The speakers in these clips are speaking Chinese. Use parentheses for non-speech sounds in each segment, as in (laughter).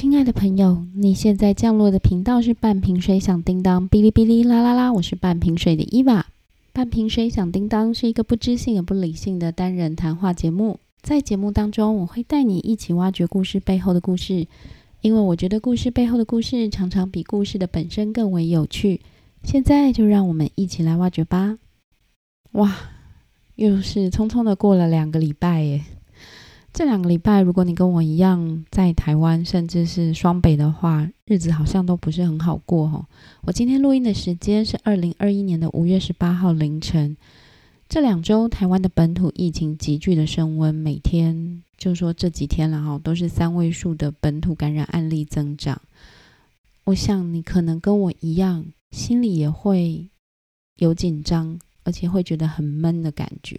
亲爱的朋友，你现在降落的频道是半瓶水响叮当，哔哩哔哩啦啦啦，我是半瓶水的伊娃。半瓶水响叮当是一个不知性也不理性的单人谈话节目，在节目当中，我会带你一起挖掘故事背后的故事，因为我觉得故事背后的故事常常比故事的本身更为有趣。现在就让我们一起来挖掘吧！哇，又是匆匆的过了两个礼拜耶。这两个礼拜，如果你跟我一样在台湾，甚至是双北的话，日子好像都不是很好过哦。我今天录音的时间是二零二一年的五月十八号凌晨。这两周台湾的本土疫情急剧的升温，每天就说这几天了哈，都是三位数的本土感染案例增长。我想你可能跟我一样，心里也会有紧张，而且会觉得很闷的感觉。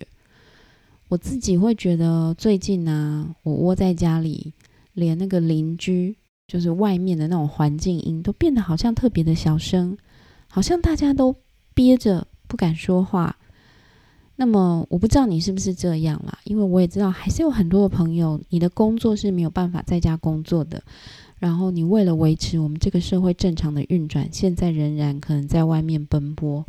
我自己会觉得最近呢，我窝在家里，连那个邻居，就是外面的那种环境音，都变得好像特别的小声，好像大家都憋着不敢说话。那么我不知道你是不是这样啦，因为我也知道还是有很多的朋友，你的工作是没有办法在家工作的，然后你为了维持我们这个社会正常的运转，现在仍然可能在外面奔波，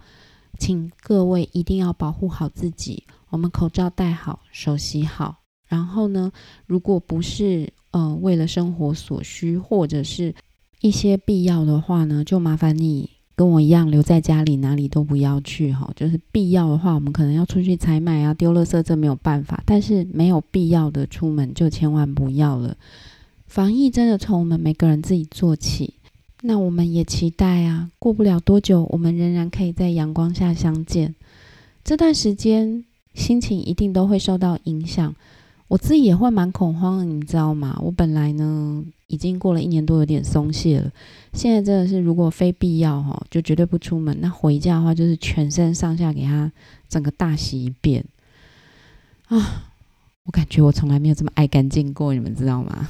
请各位一定要保护好自己。我们口罩戴好，手洗好，然后呢，如果不是呃为了生活所需，或者是一些必要的话呢，就麻烦你跟我一样留在家里，哪里都不要去哈。就是必要的话，我们可能要出去采买啊，丢垃圾这没有办法，但是没有必要的出门就千万不要了。防疫真的从我们每个人自己做起，那我们也期待啊，过不了多久，我们仍然可以在阳光下相见。这段时间。心情一定都会受到影响，我自己也会蛮恐慌的，你知道吗？我本来呢已经过了一年多，有点松懈了。现在真的是，如果非必要哈，就绝对不出门。那回家的话，就是全身上下给他整个大洗一遍啊！我感觉我从来没有这么爱干净过，你们知道吗？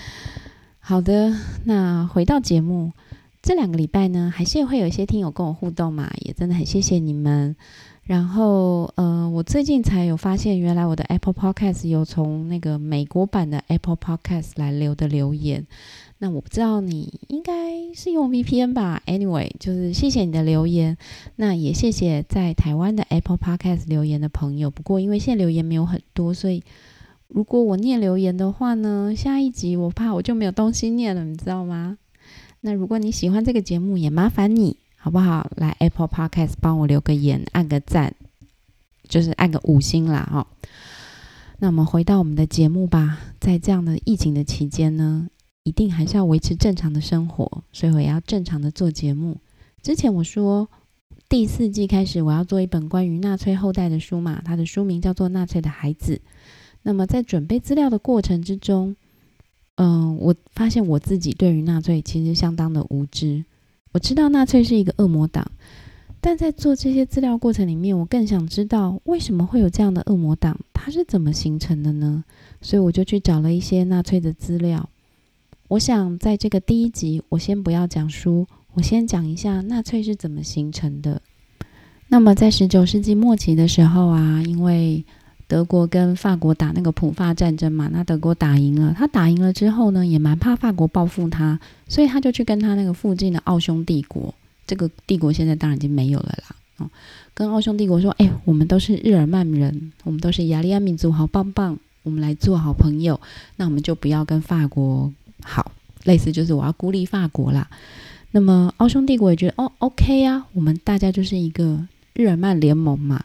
(laughs) 好的，那回到节目，这两个礼拜呢，还是会有一些听友跟我互动嘛，也真的很谢谢你们。然后，呃，我最近才有发现，原来我的 Apple Podcast 有从那个美国版的 Apple Podcast 来留的留言。那我不知道你应该是用 VPN 吧？Anyway，就是谢谢你的留言。那也谢谢在台湾的 Apple Podcast 留言的朋友。不过因为现在留言没有很多，所以如果我念留言的话呢，下一集我怕我就没有东西念了，你知道吗？那如果你喜欢这个节目，也麻烦你。好不好？来 Apple Podcast 帮我留个言，按个赞，就是按个五星啦，哈。那我们回到我们的节目吧。在这样的疫情的期间呢，一定还是要维持正常的生活，所以我也要正常的做节目。之前我说第四季开始，我要做一本关于纳粹后代的书嘛，它的书名叫做《纳粹的孩子》。那么在准备资料的过程之中，嗯，我发现我自己对于纳粹其实相当的无知。我知道纳粹是一个恶魔党，但在做这些资料过程里面，我更想知道为什么会有这样的恶魔党，它是怎么形成的呢？所以我就去找了一些纳粹的资料。我想在这个第一集，我先不要讲书，我先讲一下纳粹是怎么形成的。那么在十九世纪末期的时候啊，因为德国跟法国打那个普法战争嘛，那德国打赢了。他打赢了之后呢，也蛮怕法国报复他，所以他就去跟他那个附近的奥匈帝国，这个帝国现在当然已经没有了啦。哦，跟奥匈帝国说：“哎，我们都是日耳曼人，我们都是雅利安民族，好棒棒，我们来做好朋友。那我们就不要跟法国好，类似就是我要孤立法国啦。那么奥匈帝国也觉得哦，OK 啊，我们大家就是一个日耳曼联盟嘛。”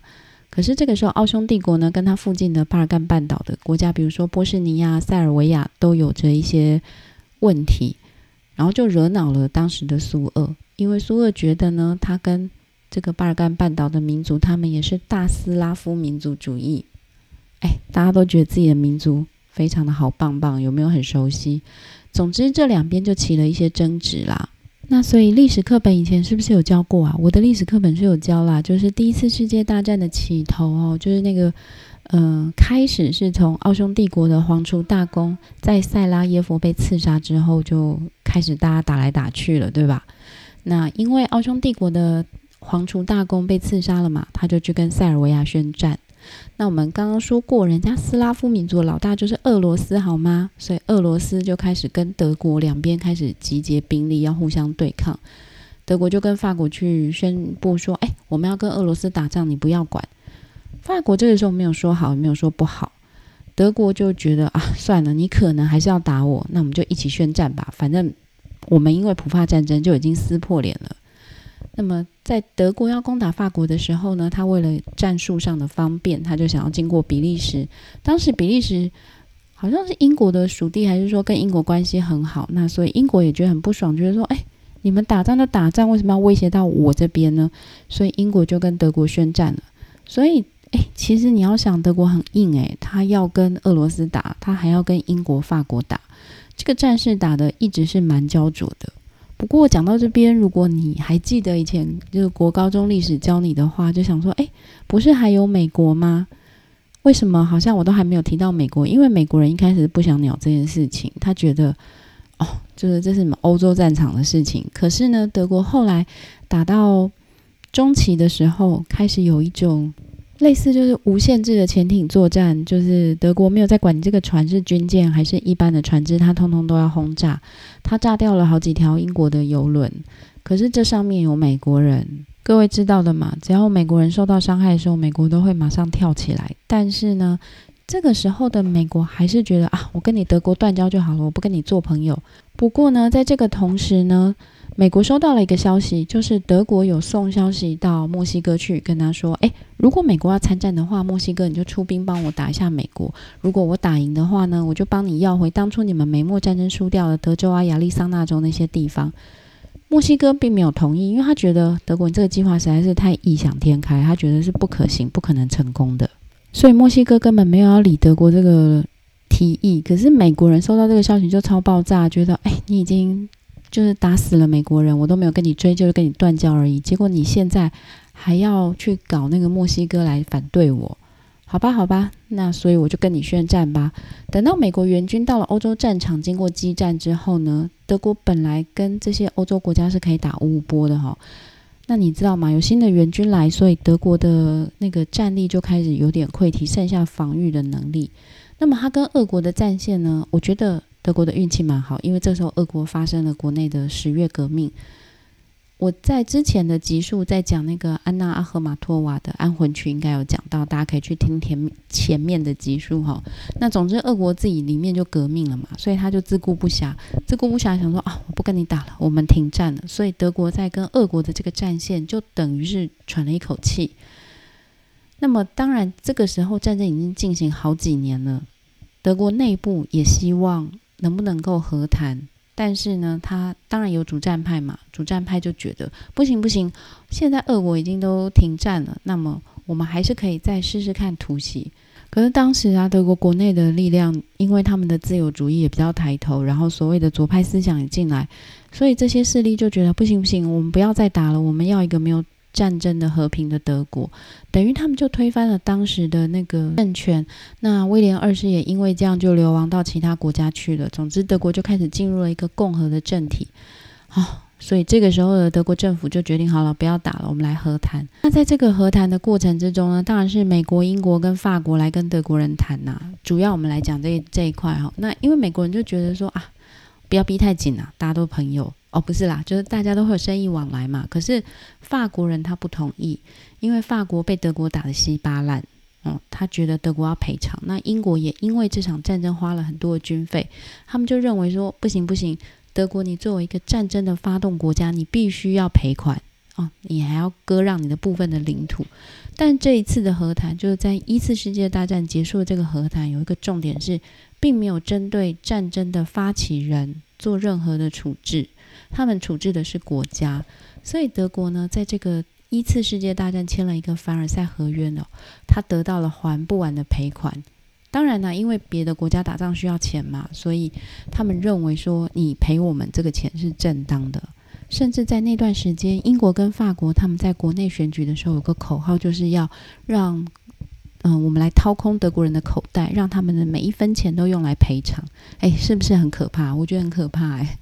可是这个时候，奥匈帝国呢，跟它附近的巴尔干半岛的国家，比如说波士尼亚、塞尔维亚，都有着一些问题，然后就惹恼了当时的苏俄。因为苏俄觉得呢，他跟这个巴尔干半岛的民族，他们也是大斯拉夫民族主义。哎，大家都觉得自己的民族非常的好棒棒，有没有很熟悉？总之，这两边就起了一些争执啦。那所以历史课本以前是不是有教过啊？我的历史课本是有教啦，就是第一次世界大战的起头哦，就是那个，嗯，开始是从奥匈帝国的皇储大公在塞拉耶夫被刺杀之后，就开始大家打来打去了，对吧？那因为奥匈帝国的皇储大公被刺杀了嘛，他就去跟塞尔维亚宣战。那我们刚刚说过，人家斯拉夫民族的老大就是俄罗斯，好吗？所以俄罗斯就开始跟德国两边开始集结兵力，要互相对抗。德国就跟法国去宣布说：“哎，我们要跟俄罗斯打仗，你不要管。”法国这个时候没有说好，也没有说不好。德国就觉得啊，算了，你可能还是要打我，那我们就一起宣战吧。反正我们因为普法战争就已经撕破脸了。那么在德国要攻打法国的时候呢，他为了战术上的方便，他就想要经过比利时。当时比利时好像是英国的属地，还是说跟英国关系很好？那所以英国也觉得很不爽，觉得说，哎，你们打仗就打仗，为什么要威胁到我这边呢？所以英国就跟德国宣战了。所以。哎，其实你要想，德国很硬哎，他要跟俄罗斯打，他还要跟英国、法国打，这个战事打的一直是蛮焦灼的。不过讲到这边，如果你还记得以前就是国高中历史教你的话，就想说，哎，不是还有美国吗？为什么好像我都还没有提到美国？因为美国人一开始不想鸟这件事情，他觉得哦，就是这是什么欧洲战场的事情。可是呢，德国后来打到中期的时候，开始有一种。类似就是无限制的潜艇作战，就是德国没有在管你这个船是军舰还是一般的船只，它通通都要轰炸。它炸掉了好几条英国的游轮，可是这上面有美国人，各位知道的嘛？只要美国人受到伤害的时候，美国都会马上跳起来。但是呢，这个时候的美国还是觉得啊，我跟你德国断交就好了，我不跟你做朋友。不过呢，在这个同时呢。美国收到了一个消息，就是德国有送消息到墨西哥去，跟他说：“诶，如果美国要参战的话，墨西哥你就出兵帮我打一下美国。如果我打赢的话呢，我就帮你要回当初你们美墨战争输掉了德州啊、亚利桑那州那些地方。”墨西哥并没有同意，因为他觉得德国你这个计划实在是太异想天开，他觉得是不可行、不可能成功的，所以墨西哥根本没有要理德国这个提议。可是美国人收到这个消息就超爆炸，觉得：“哎，你已经……”就是打死了美国人，我都没有跟你追，就跟你断交而已。结果你现在还要去搞那个墨西哥来反对我，好吧，好吧，那所以我就跟你宣战吧。等到美国援军到了欧洲战场，经过激战之后呢，德国本来跟这些欧洲国家是可以打五五波的哈。那你知道吗？有新的援军来，所以德国的那个战力就开始有点溃堤，剩下防御的能力。那么他跟俄国的战线呢？我觉得。德国的运气蛮好，因为这时候俄国发生了国内的十月革命。我在之前的集数在讲那个安娜阿赫玛托娃的安魂曲，应该有讲到，大家可以去听前前面的集数哈。那总之，俄国自己里面就革命了嘛，所以他就自顾不暇，自顾不暇想说啊，我不跟你打了，我们停战了。所以德国在跟俄国的这个战线就等于是喘了一口气。那么当然，这个时候战争已经进行好几年了，德国内部也希望。能不能够和谈？但是呢，他当然有主战派嘛，主战派就觉得不行不行，现在俄国已经都停战了，那么我们还是可以再试试看突袭。可是当时啊，德国国内的力量，因为他们的自由主义也比较抬头，然后所谓的左派思想也进来，所以这些势力就觉得不行不行，我们不要再打了，我们要一个没有。战争的和平的德国，等于他们就推翻了当时的那个政权。那威廉二世也因为这样就流亡到其他国家去了。总之，德国就开始进入了一个共和的政体。啊，所以这个时候的德国政府就决定好了，不要打了，我们来和谈。那在这个和谈的过程之中呢，当然是美国、英国跟法国来跟德国人谈呐。主要我们来讲这这一块哈。那因为美国人就觉得说啊，不要逼太紧啊，大家都朋友。哦，不是啦，就是大家都会有生意往来嘛。可是法国人他不同意，因为法国被德国打得稀巴烂，嗯，他觉得德国要赔偿。那英国也因为这场战争花了很多的军费，他们就认为说不行不行，德国你作为一个战争的发动国家，你必须要赔款哦，你还要割让你的部分的领土。但这一次的和谈，就是在一次世界大战结束的这个和谈，有一个重点是，并没有针对战争的发起人做任何的处置。他们处置的是国家，所以德国呢，在这个一次世界大战签了一个凡尔赛合约呢，他得到了还不完的赔款。当然呢，因为别的国家打仗需要钱嘛，所以他们认为说你赔我们这个钱是正当的。甚至在那段时间，英国跟法国他们在国内选举的时候，有个口号就是要让嗯我们来掏空德国人的口袋，让他们的每一分钱都用来赔偿。哎，是不是很可怕？我觉得很可怕哎。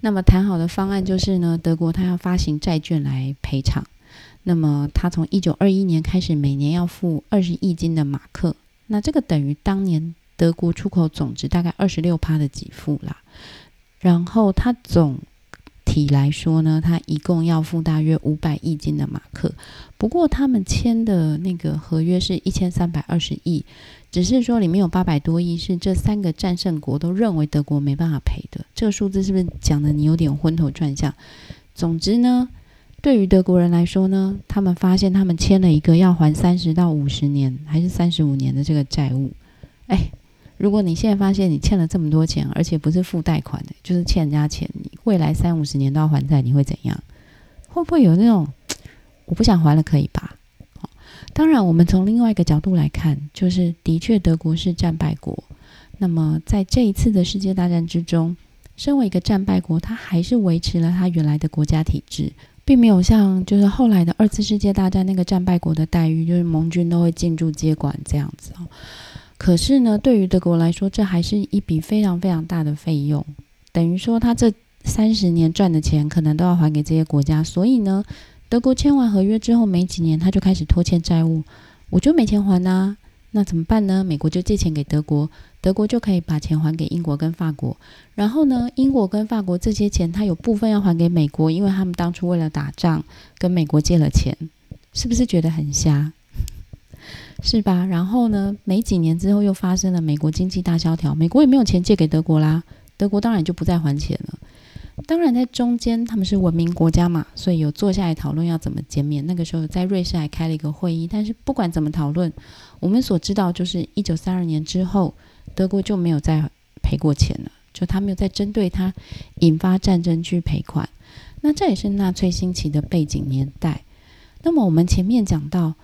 那么谈好的方案就是呢，德国他要发行债券来赔偿。那么他从一九二一年开始，每年要付二十亿斤的马克，那这个等于当年德国出口总值大概二十六趴的给付啦。然后他总体来说呢，他一共要付大约五百亿斤的马克。不过他们签的那个合约是一千三百二十亿，只是说里面有八百多亿是这三个战胜国都认为德国没办法赔的。这个数字是不是讲的你有点昏头转向？总之呢。对于德国人来说呢，他们发现他们签了一个要还三十到五十年，还是三十五年的这个债务。哎，如果你现在发现你欠了这么多钱，而且不是付贷款的，就是欠人家钱，你未来三五十年都要还债，你会怎样？会不会有那种 (tsk) 我不想还了，可以吧？当然，我们从另外一个角度来看，就是的确德国是战败国。那么在这一次的世界大战之中，身为一个战败国，他还是维持了他原来的国家体制。并没有像就是后来的二次世界大战那个战败国的待遇，就是盟军都会进驻接管这样子哦。可是呢，对于德国来说，这还是一笔非常非常大的费用，等于说他这三十年赚的钱可能都要还给这些国家。所以呢，德国签完合约之后没几年，他就开始拖欠债务，我就没钱还呐。那怎么办呢？美国就借钱给德国，德国就可以把钱还给英国跟法国。然后呢，英国跟法国这些钱，他有部分要还给美国，因为他们当初为了打仗跟美国借了钱，是不是觉得很瞎？是吧？然后呢，没几年之后又发生了美国经济大萧条，美国也没有钱借给德国啦，德国当然就不再还钱了。当然，在中间他们是文明国家嘛，所以有坐下来讨论要怎么减免。那个时候在瑞士还开了一个会议。但是不管怎么讨论，我们所知道就是一九三二年之后，德国就没有再赔过钱了，就他没有再针对他引发战争去赔款。那这也是纳粹兴起的背景年代。那么我们前面讲到，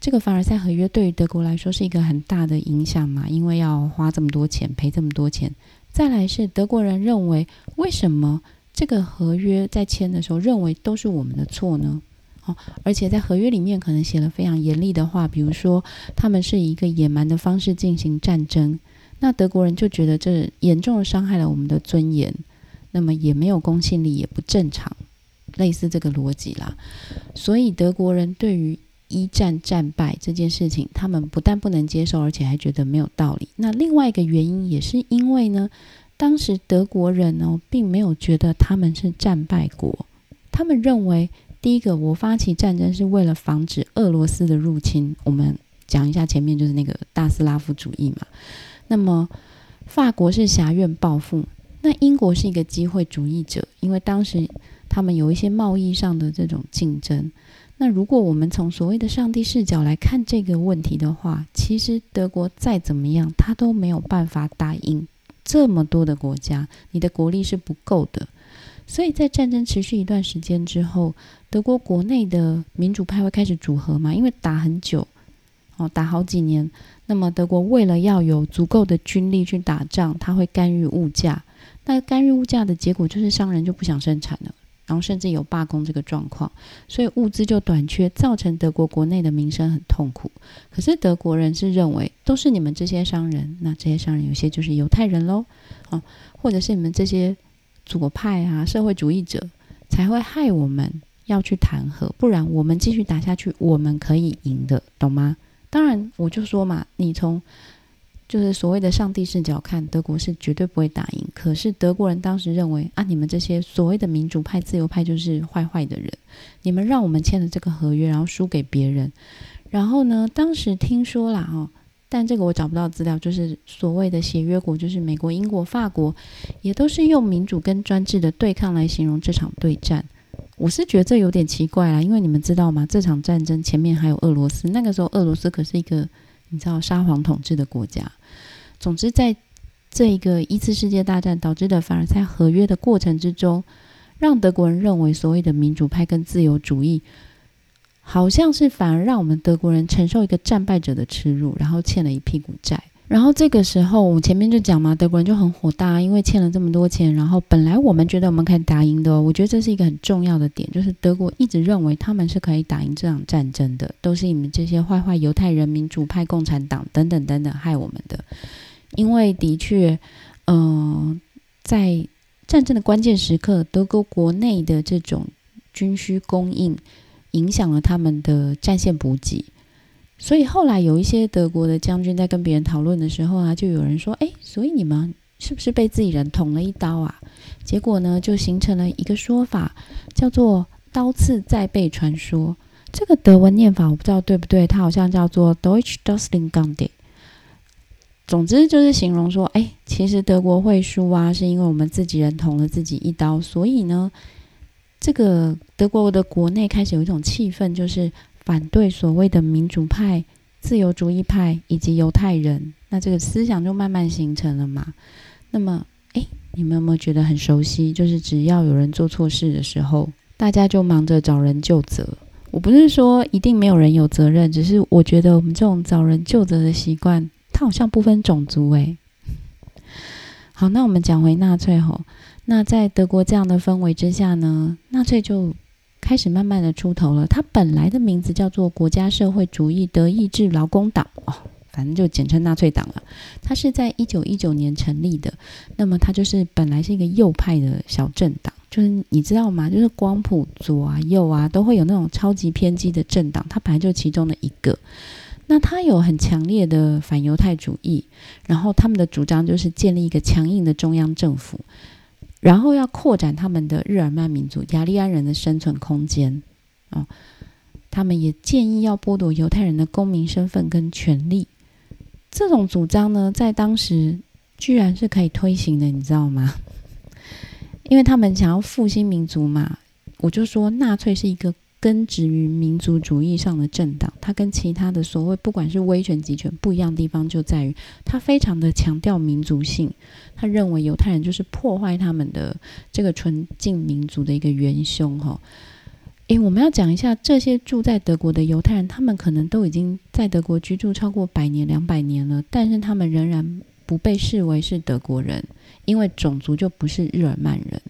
这个凡尔赛合约对于德国来说是一个很大的影响嘛，因为要花这么多钱赔这么多钱。再来是德国人认为为什么？这个合约在签的时候，认为都是我们的错呢？哦，而且在合约里面可能写了非常严厉的话，比如说他们是以一个野蛮的方式进行战争，那德国人就觉得这严重的伤害了我们的尊严，那么也没有公信力，也不正常，类似这个逻辑啦。所以德国人对于一战战败这件事情，他们不但不能接受，而且还觉得没有道理。那另外一个原因也是因为呢。当时德国人呢，并没有觉得他们是战败国，他们认为，第一个，我发起战争是为了防止俄罗斯的入侵。我们讲一下前面就是那个大斯拉夫主义嘛。那么，法国是狭怨报复，那英国是一个机会主义者，因为当时他们有一些贸易上的这种竞争。那如果我们从所谓的上帝视角来看这个问题的话，其实德国再怎么样，他都没有办法打赢。这么多的国家，你的国力是不够的，所以在战争持续一段时间之后，德国国内的民主派会开始组合嘛？因为打很久，哦，打好几年，那么德国为了要有足够的军力去打仗，他会干预物价，那干预物价的结果就是商人就不想生产了。然后甚至有罢工这个状况，所以物资就短缺，造成德国国内的民生很痛苦。可是德国人是认为都是你们这些商人，那这些商人有些就是犹太人喽，啊，或者是你们这些左派啊社会主义者才会害我们要去谈和，不然我们继续打下去，我们可以赢的，懂吗？当然，我就说嘛，你从。就是所谓的上帝视角看，德国是绝对不会打赢。可是德国人当时认为啊，你们这些所谓的民主派、自由派就是坏坏的人，你们让我们签了这个合约，然后输给别人。然后呢，当时听说啦，哦，但这个我找不到资料，就是所谓的协约国，就是美国、英国、法国，也都是用民主跟专制的对抗来形容这场对战。我是觉得这有点奇怪啦，因为你们知道吗？这场战争前面还有俄罗斯，那个时候俄罗斯可是一个。你知道沙皇统治的国家，总之在这一个一次世界大战导致的凡尔赛合约的过程之中，让德国人认为所谓的民主派跟自由主义，好像是反而让我们德国人承受一个战败者的耻辱，然后欠了一屁股债。然后这个时候，我前面就讲嘛，德国人就很火大，因为欠了这么多钱。然后本来我们觉得我们可以打赢的，我觉得这是一个很重要的点，就是德国一直认为他们是可以打赢这场战争的，都是你们这些坏坏犹太人民主派共产党等等等等害我们的。因为的确，嗯，在战争的关键时刻，德国国内的这种军需供应影响了他们的战线补给。所以后来有一些德国的将军在跟别人讨论的时候啊，就有人说：“哎，所以你们是不是被自己人捅了一刀啊？”结果呢，就形成了一个说法，叫做“刀刺在背传说”。这个德文念法我不知道对不对，它好像叫做 “Deutsch Dusling Gande”。总之就是形容说，哎，其实德国会输啊，是因为我们自己人捅了自己一刀。所以呢，这个德国的国内开始有一种气氛，就是反对所谓的民主派、自由主义派以及犹太人。那这个思想就慢慢形成了嘛。那么，哎，你们有没有觉得很熟悉？就是只要有人做错事的时候，大家就忙着找人就责。我不是说一定没有人有责任，只是我觉得我们这种找人就责的习惯。它好像不分种族诶。好，那我们讲回纳粹吼。那在德国这样的氛围之下呢，纳粹就开始慢慢的出头了。它本来的名字叫做国家社会主义德意志劳工党哦，反正就简称纳粹党了。它是在一九一九年成立的。那么它就是本来是一个右派的小政党，就是你知道吗？就是光谱左啊右啊都会有那种超级偏激的政党，它本来就其中的一个。那他有很强烈的反犹太主义，然后他们的主张就是建立一个强硬的中央政府，然后要扩展他们的日耳曼民族雅利安人的生存空间。哦，他们也建议要剥夺犹太人的公民身份跟权利。这种主张呢，在当时居然是可以推行的，你知道吗？因为他们想要复兴民族嘛。我就说纳粹是一个。根植于民族主义上的政党，它跟其他的所谓不管是威权集权不一样的地方就在于，它非常的强调民族性。他认为犹太人就是破坏他们的这个纯净民族的一个元凶。哈，诶，我们要讲一下这些住在德国的犹太人，他们可能都已经在德国居住超过百年、两百年了，但是他们仍然不被视为是德国人，因为种族就不是日耳曼人。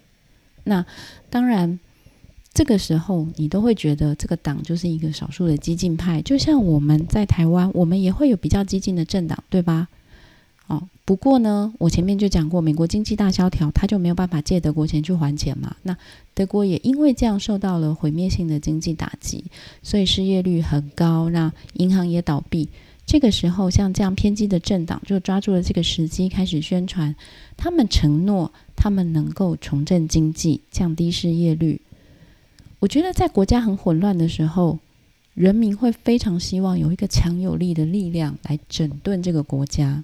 那当然。这个时候，你都会觉得这个党就是一个少数的激进派，就像我们在台湾，我们也会有比较激进的政党，对吧？哦，不过呢，我前面就讲过，美国经济大萧条，他就没有办法借德国钱去还钱嘛。那德国也因为这样受到了毁灭性的经济打击，所以失业率很高，那银行也倒闭。这个时候，像这样偏激的政党就抓住了这个时机，开始宣传，他们承诺他们能够重振经济，降低失业率。我觉得在国家很混乱的时候，人民会非常希望有一个强有力的力量来整顿这个国家，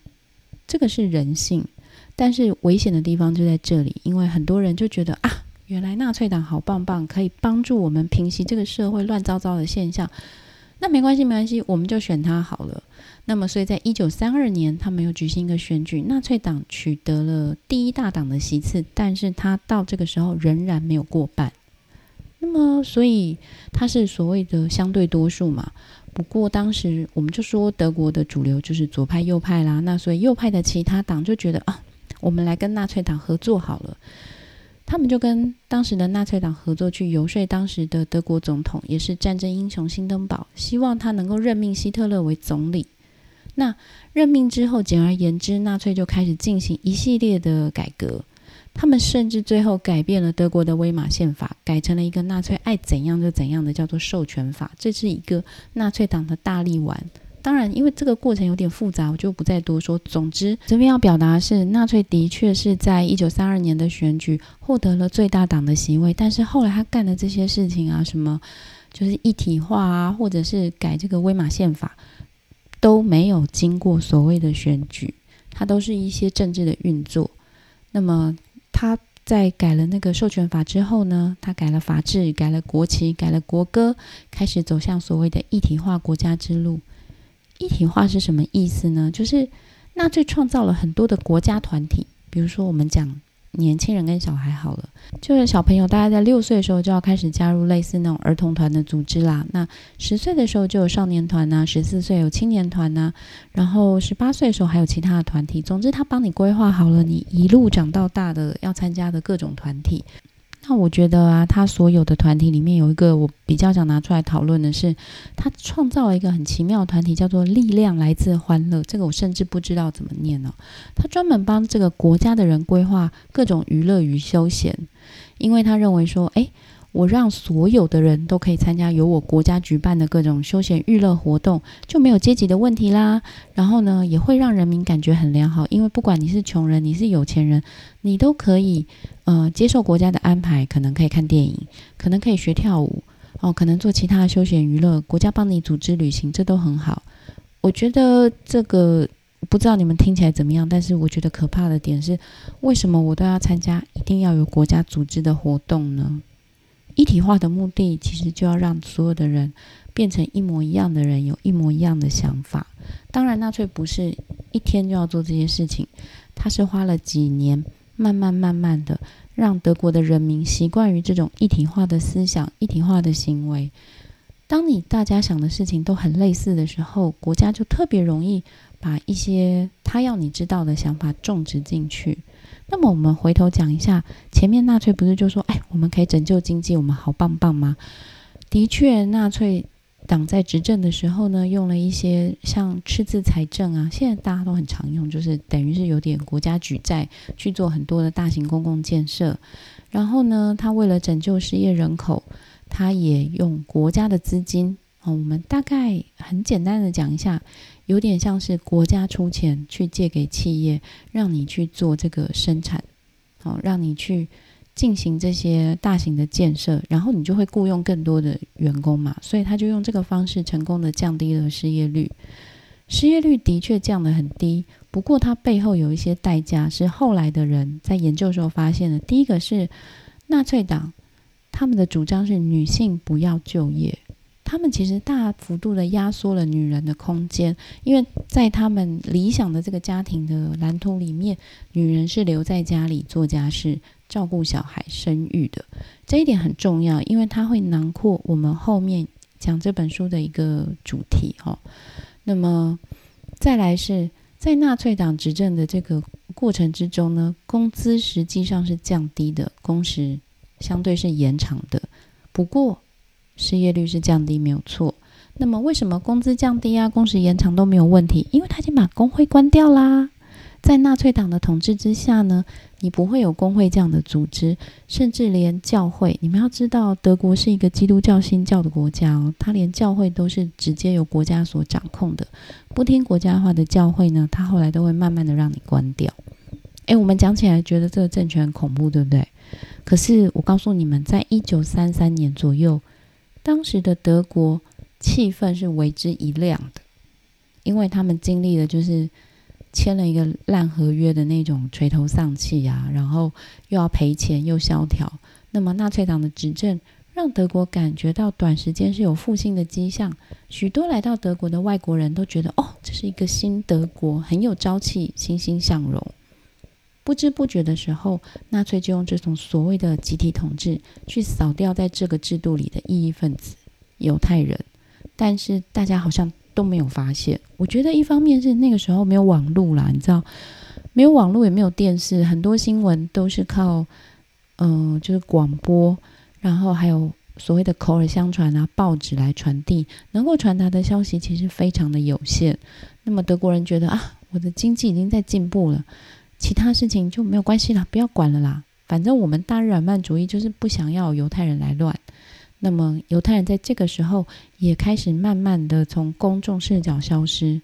这个是人性。但是危险的地方就在这里，因为很多人就觉得啊，原来纳粹党好棒棒，可以帮助我们平息这个社会乱糟糟的现象。那没关系，没关系，我们就选他好了。那么，所以在一九三二年，他们又举行一个选举，纳粹党取得了第一大党的席次，但是他到这个时候仍然没有过半。那么，所以它是所谓的相对多数嘛。不过当时我们就说德国的主流就是左派、右派啦。那所以右派的其他党就觉得啊，我们来跟纳粹党合作好了。他们就跟当时的纳粹党合作，去游说当时的德国总统，也是战争英雄辛登堡，希望他能够任命希特勒为总理。那任命之后，简而言之，纳粹就开始进行一系列的改革。他们甚至最后改变了德国的威玛宪法，改成了一个纳粹爱怎样就怎样的，叫做授权法。这是一个纳粹党的大力丸。当然，因为这个过程有点复杂，我就不再多说。总之，这边要表达的是，纳粹的确是在一九三二年的选举获得了最大党的席位，但是后来他干的这些事情啊，什么就是一体化啊，或者是改这个威玛宪法，都没有经过所谓的选举，它都是一些政治的运作。那么。他在改了那个授权法之后呢，他改了法制，改了国旗，改了国歌，开始走向所谓的一体化国家之路。一体化是什么意思呢？就是纳粹创造了很多的国家团体，比如说我们讲。年轻人跟小孩好了，就是小朋友大概在六岁的时候就要开始加入类似那种儿童团的组织啦。那十岁的时候就有少年团呐，十四岁有青年团呐，然后十八岁的时候还有其他的团体。总之，他帮你规划好了你一路长到大的要参加的各种团体。那我觉得啊，他所有的团体里面有一个我比较想拿出来讨论的是，他创造了一个很奇妙的团体，叫做“力量来自欢乐”。这个我甚至不知道怎么念呢。他专门帮这个国家的人规划各种娱乐与休闲，因为他认为说，哎，我让所有的人都可以参加由我国家举办的各种休闲娱乐活动，就没有阶级的问题啦。然后呢，也会让人民感觉很良好，因为不管你是穷人，你是有钱人，你都可以呃接受国家的安排，可能可以看电影，可能可以学跳舞，哦，可能做其他的休闲娱乐，国家帮你组织旅行，这都很好。我觉得这个不知道你们听起来怎么样，但是我觉得可怕的点是，为什么我都要参加一定要有国家组织的活动呢？一体化的目的其实就要让所有的人变成一模一样的人，有一模一样的想法。当然，纳粹不是一天就要做这些事情，他是花了几年，慢慢慢慢的让德国的人民习惯于这种一体化的思想、一体化的行为。当你大家想的事情都很类似的时候，国家就特别容易把一些他要你知道的想法种植进去。那么我们回头讲一下，前面纳粹不是就说，哎，我们可以拯救经济，我们好棒棒吗？的确，纳粹党在执政的时候呢，用了一些像赤字财政啊，现在大家都很常用，就是等于是有点国家举债去做很多的大型公共建设。然后呢，他为了拯救失业人口，他也用国家的资金。哦，我们大概很简单的讲一下。有点像是国家出钱去借给企业，让你去做这个生产，好，让你去进行这些大型的建设，然后你就会雇佣更多的员工嘛，所以他就用这个方式成功的降低了失业率。失业率的确降得很低，不过它背后有一些代价，是后来的人在研究时候发现的。第一个是纳粹党，他们的主张是女性不要就业。他们其实大幅度的压缩了女人的空间，因为在他们理想的这个家庭的蓝图里面，女人是留在家里做家事、照顾小孩、生育的。这一点很重要，因为它会囊括我们后面讲这本书的一个主题。哈，那么再来是在纳粹党执政的这个过程之中呢，工资实际上是降低的，工时相对是延长的。不过，失业率是降低，没有错。那么为什么工资降低啊，工时延长都没有问题？因为他已经把工会关掉啦。在纳粹党的统治之下呢，你不会有工会这样的组织，甚至连教会，你们要知道，德国是一个基督教新教的国家哦，他连教会都是直接由国家所掌控的。不听国家话的教会呢，他后来都会慢慢的让你关掉。诶，我们讲起来觉得这个政权很恐怖，对不对？可是我告诉你们，在一九三三年左右。当时的德国气氛是为之一亮的，因为他们经历了就是签了一个烂合约的那种垂头丧气啊，然后又要赔钱又萧条。那么纳粹党的执政让德国感觉到短时间是有复兴的迹象，许多来到德国的外国人都觉得哦，这是一个新德国，很有朝气，欣欣向荣。不知不觉的时候，纳粹就用这种所谓的集体统治去扫掉在这个制度里的异议分子——犹太人。但是大家好像都没有发现。我觉得一方面是那个时候没有网络啦，你知道，没有网络也没有电视，很多新闻都是靠嗯，就是广播，然后还有所谓的口耳相传啊，报纸来传递，能够传达的消息其实非常的有限。那么德国人觉得啊，我的经济已经在进步了。其他事情就没有关系了，不要管了啦。反正我们大日耳曼主义就是不想要犹太人来乱。那么犹太人在这个时候也开始慢慢的从公众视角消失。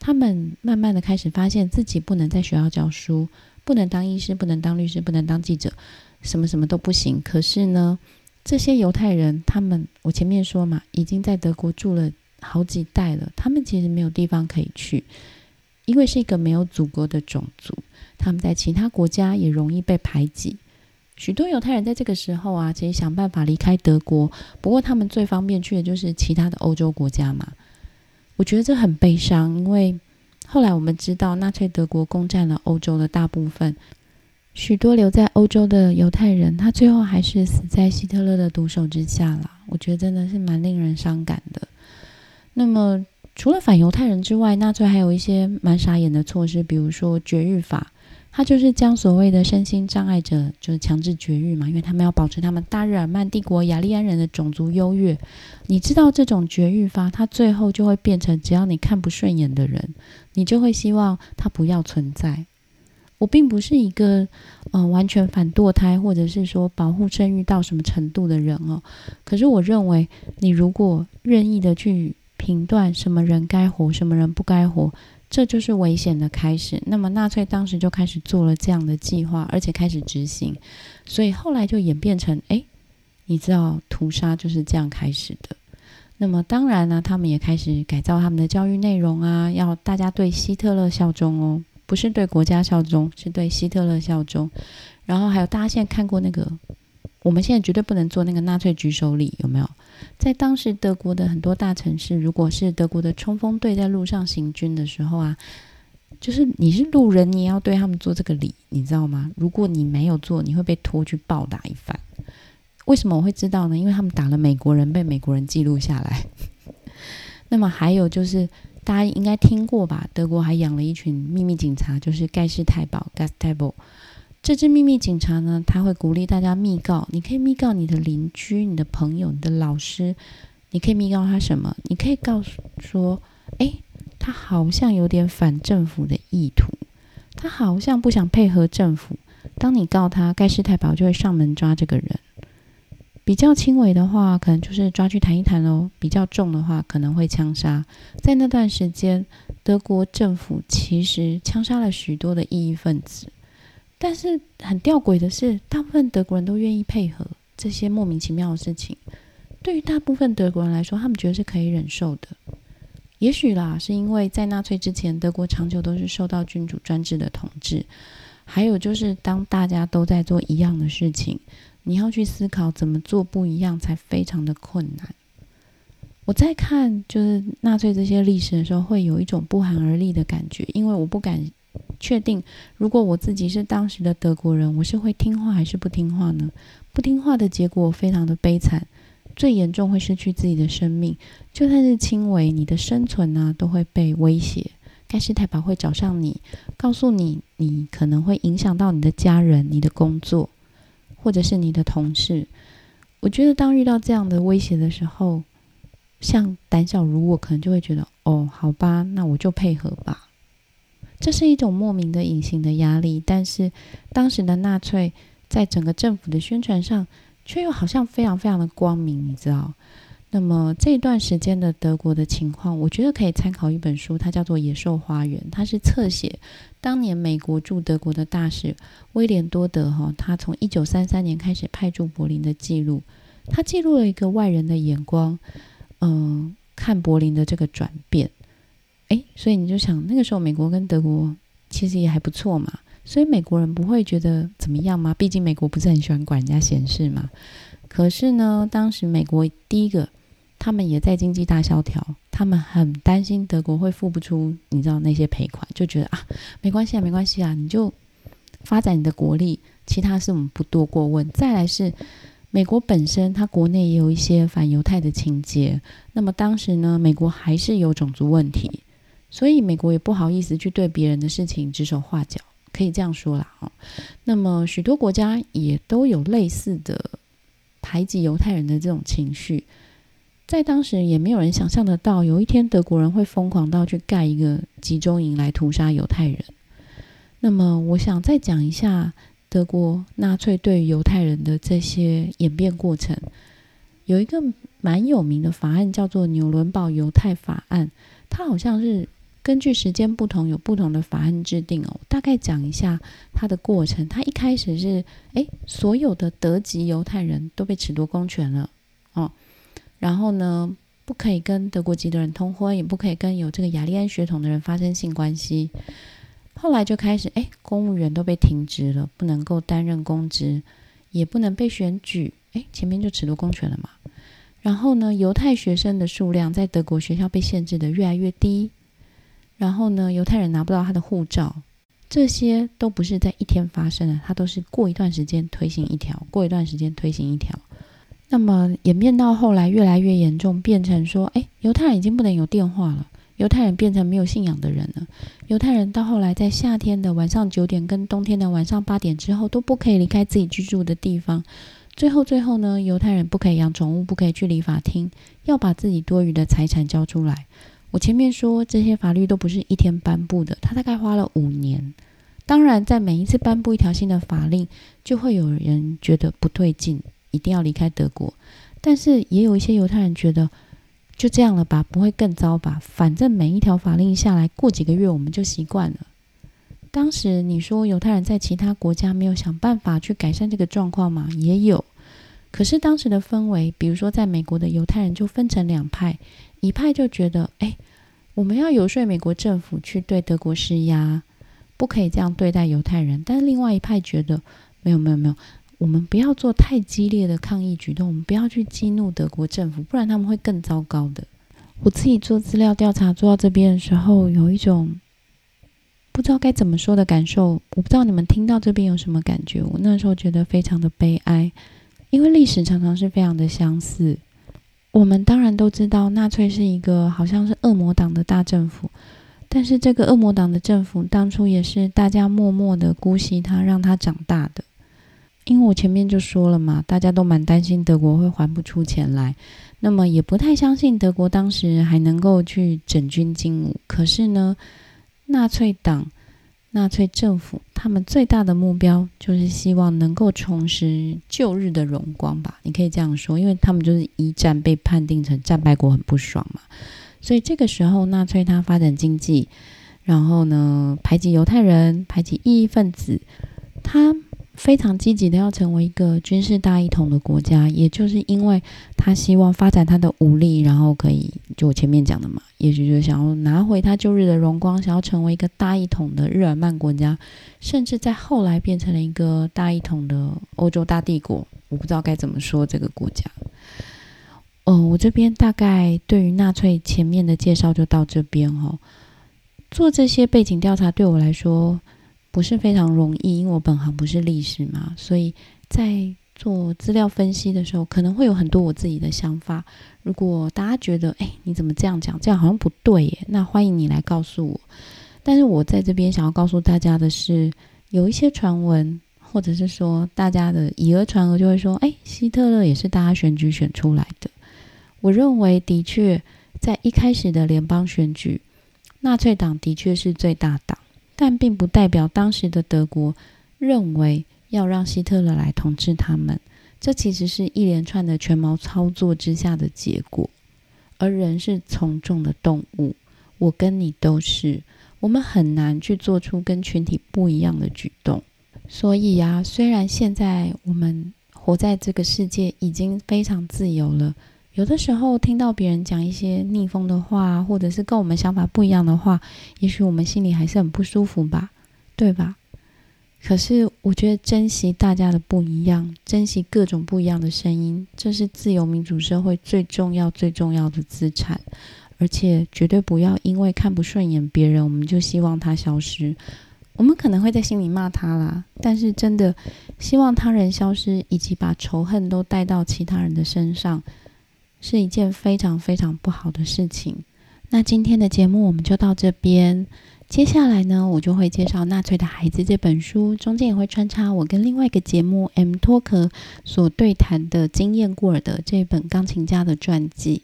他们慢慢的开始发现自己不能在学校教书，不能当医师，不能当律师，不能当记者，什么什么都不行。可是呢，这些犹太人，他们我前面说嘛，已经在德国住了好几代了，他们其实没有地方可以去。因为是一个没有祖国的种族，他们在其他国家也容易被排挤。许多犹太人在这个时候啊，其实想办法离开德国，不过他们最方便去的就是其他的欧洲国家嘛。我觉得这很悲伤，因为后来我们知道，纳粹德国攻占了欧洲的大部分，许多留在欧洲的犹太人，他最后还是死在希特勒的毒手之下了。我觉得真的是蛮令人伤感的。那么。除了反犹太人之外，纳粹还有一些蛮傻眼的措施，比如说绝育法，他就是将所谓的身心障碍者就是强制绝育嘛，因为他们要保持他们大日耳曼帝国雅利安人的种族优越。你知道这种绝育法，它最后就会变成只要你看不顺眼的人，你就会希望他不要存在。我并不是一个嗯完全反堕胎，或者是说保护生育到什么程度的人哦。可是我认为，你如果任意的去评断什么人该活，什么人不该活，这就是危险的开始。那么纳粹当时就开始做了这样的计划，而且开始执行，所以后来就演变成，哎，你知道屠杀就是这样开始的。那么当然呢，他们也开始改造他们的教育内容啊，要大家对希特勒效忠哦。不是对国家效忠，是对希特勒效忠。然后还有大家现在看过那个，我们现在绝对不能做那个纳粹举手礼，有没有？在当时德国的很多大城市，如果是德国的冲锋队在路上行军的时候啊，就是你是路人，你也要对他们做这个礼，你知道吗？如果你没有做，你会被拖去暴打一番。为什么我会知道呢？因为他们打了美国人，被美国人记录下来。(laughs) 那么还有就是。大家应该听过吧？德国还养了一群秘密警察，就是盖世太保 （Gestapo）。这支秘密警察呢，他会鼓励大家密告。你可以密告你的邻居、你的朋友、你的老师。你可以密告他什么？你可以告诉说：“哎，他好像有点反政府的意图，他好像不想配合政府。”当你告他，盖世太保就会上门抓这个人。比较轻微的话，可能就是抓去谈一谈喽；比较重的话，可能会枪杀。在那段时间，德国政府其实枪杀了许多的异议分子，但是很吊诡的是，大部分德国人都愿意配合这些莫名其妙的事情。对于大部分德国人来说，他们觉得是可以忍受的。也许啦，是因为在纳粹之前，德国长久都是受到君主专制的统治。还有就是，当大家都在做一样的事情。你要去思考怎么做不一样，才非常的困难。我在看就是纳粹这些历史的时候，会有一种不寒而栗的感觉，因为我不敢确定，如果我自己是当时的德国人，我是会听话还是不听话呢？不听话的结果非常的悲惨，最严重会失去自己的生命，就算是轻微，你的生存呢都会被威胁。盖世太保会找上你，告诉你你可能会影响到你的家人、你的工作。或者是你的同事，我觉得当遇到这样的威胁的时候，像胆小如我，可能就会觉得，哦，好吧，那我就配合吧。这是一种莫名的隐形的压力，但是当时的纳粹在整个政府的宣传上，却又好像非常非常的光明，你知道。那么这一段时间的德国的情况，我觉得可以参考一本书，它叫做《野兽花园》，它是侧写当年美国驻德国的大使威廉多德哈，他从一九三三年开始派驻柏林的记录，他记录了一个外人的眼光，嗯，看柏林的这个转变，诶，所以你就想那个时候美国跟德国其实也还不错嘛，所以美国人不会觉得怎么样吗？毕竟美国不是很喜欢管人家闲事嘛。可是呢，当时美国第一个。他们也在经济大萧条，他们很担心德国会付不出，你知道那些赔款，就觉得啊，没关系啊，没关系啊，你就发展你的国力，其他事我们不多过问。再来是美国本身，它国内也有一些反犹太的情节，那么当时呢，美国还是有种族问题，所以美国也不好意思去对别人的事情指手画脚，可以这样说啦。哈，那么许多国家也都有类似的排挤犹太人的这种情绪。在当时也没有人想象得到，有一天德国人会疯狂到去盖一个集中营来屠杀犹太人。那么，我想再讲一下德国纳粹对犹太人的这些演变过程。有一个蛮有名的法案叫做《纽伦堡犹太法案》，它好像是根据时间不同有不同的法案制定哦。大概讲一下它的过程。它一开始是，诶，所有的德籍犹太人都被褫夺公权了哦。然后呢，不可以跟德国籍的人通婚，也不可以跟有这个雅利安血统的人发生性关系。后来就开始，哎，公务员都被停职了，不能够担任公职，也不能被选举。哎，前面就褫夺公权了嘛。然后呢，犹太学生的数量在德国学校被限制的越来越低。然后呢，犹太人拿不到他的护照，这些都不是在一天发生的，他都是过一段时间推行一条，过一段时间推行一条。那么演变到后来越来越严重，变成说，哎，犹太人已经不能有电话了，犹太人变成没有信仰的人了。犹太人到后来在夏天的晚上九点跟冬天的晚上八点之后都不可以离开自己居住的地方。最后最后呢，犹太人不可以养宠物，不可以去理发厅，要把自己多余的财产交出来。我前面说这些法律都不是一天颁布的，他大概花了五年。当然，在每一次颁布一条新的法令，就会有人觉得不对劲，一定要离开德国。但是也有一些犹太人觉得，就这样了吧，不会更糟吧？反正每一条法令下来，过几个月我们就习惯了。当时你说犹太人在其他国家没有想办法去改善这个状况吗？也有。可是当时的氛围，比如说在美国的犹太人就分成两派，一派就觉得，哎，我们要游说美国政府去对德国施压，不可以这样对待犹太人。但是另外一派觉得，没有没有没有，我们不要做太激烈的抗议举动，我们不要去激怒德国政府，不然他们会更糟糕的。我自己做资料调查做到这边的时候，有一种不知道该怎么说的感受。我不知道你们听到这边有什么感觉？我那时候觉得非常的悲哀。因为历史常常是非常的相似，我们当然都知道纳粹是一个好像是恶魔党的大政府，但是这个恶魔党的政府当初也是大家默默的姑息他，让他长大的。因为我前面就说了嘛，大家都蛮担心德国会还不出钱来，那么也不太相信德国当时还能够去整军精武。可是呢，纳粹党。纳粹政府他们最大的目标就是希望能够重拾旧日的荣光吧，你可以这样说，因为他们就是一战被判定成战败国，很不爽嘛。所以这个时候，纳粹他发展经济，然后呢排挤犹太人，排挤异议分子，他。非常积极的要成为一个军事大一统的国家，也就是因为他希望发展他的武力，然后可以就我前面讲的嘛，也许就想要拿回他旧日的荣光，想要成为一个大一统的日耳曼国家，甚至在后来变成了一个大一统的欧洲大帝国。我不知道该怎么说这个国家。嗯，我这边大概对于纳粹前面的介绍就到这边哦。做这些背景调查对我来说。不是非常容易，因为我本行不是历史嘛，所以在做资料分析的时候，可能会有很多我自己的想法。如果大家觉得，哎，你怎么这样讲？这样好像不对耶，那欢迎你来告诉我。但是我在这边想要告诉大家的是，有一些传闻，或者是说大家的以讹传讹，就会说，哎，希特勒也是大家选举选出来的。我认为，的确在一开始的联邦选举，纳粹党的确是最大党。但并不代表当时的德国认为要让希特勒来统治他们，这其实是一连串的权谋操作之下的结果。而人是从众的动物，我跟你都是，我们很难去做出跟群体不一样的举动。所以呀，虽然现在我们活在这个世界已经非常自由了。有的时候听到别人讲一些逆风的话，或者是跟我们想法不一样的话，也许我们心里还是很不舒服吧，对吧？可是我觉得珍惜大家的不一样，珍惜各种不一样的声音，这是自由民主社会最重要、最重要的资产。而且绝对不要因为看不顺眼别人，我们就希望他消失。我们可能会在心里骂他啦，但是真的希望他人消失，以及把仇恨都带到其他人的身上。是一件非常非常不好的事情。那今天的节目我们就到这边。接下来呢，我就会介绍《纳粹的孩子》这本书，中间也会穿插我跟另外一个节目 M Talk 所对谈的经验过尔的这本钢琴家的传记。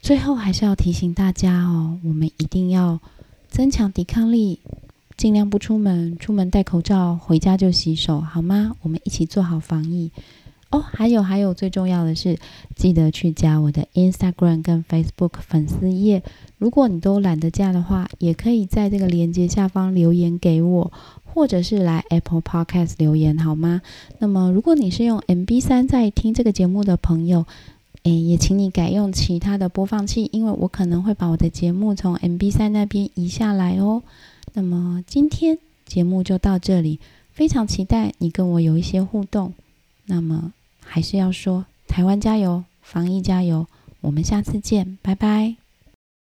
最后还是要提醒大家哦，我们一定要增强抵抗力，尽量不出门，出门戴口罩，回家就洗手，好吗？我们一起做好防疫。哦，还有还有，最重要的是，记得去加我的 Instagram 跟 Facebook 粉丝页。如果你都懒得加的话，也可以在这个链接下方留言给我，或者是来 Apple Podcast 留言，好吗？那么，如果你是用 MB 三在听这个节目的朋友，诶，也请你改用其他的播放器，因为我可能会把我的节目从 MB 三那边移下来哦。那么今天节目就到这里，非常期待你跟我有一些互动。那么。还是要说，台湾加油，防疫加油，我们下次见，拜拜。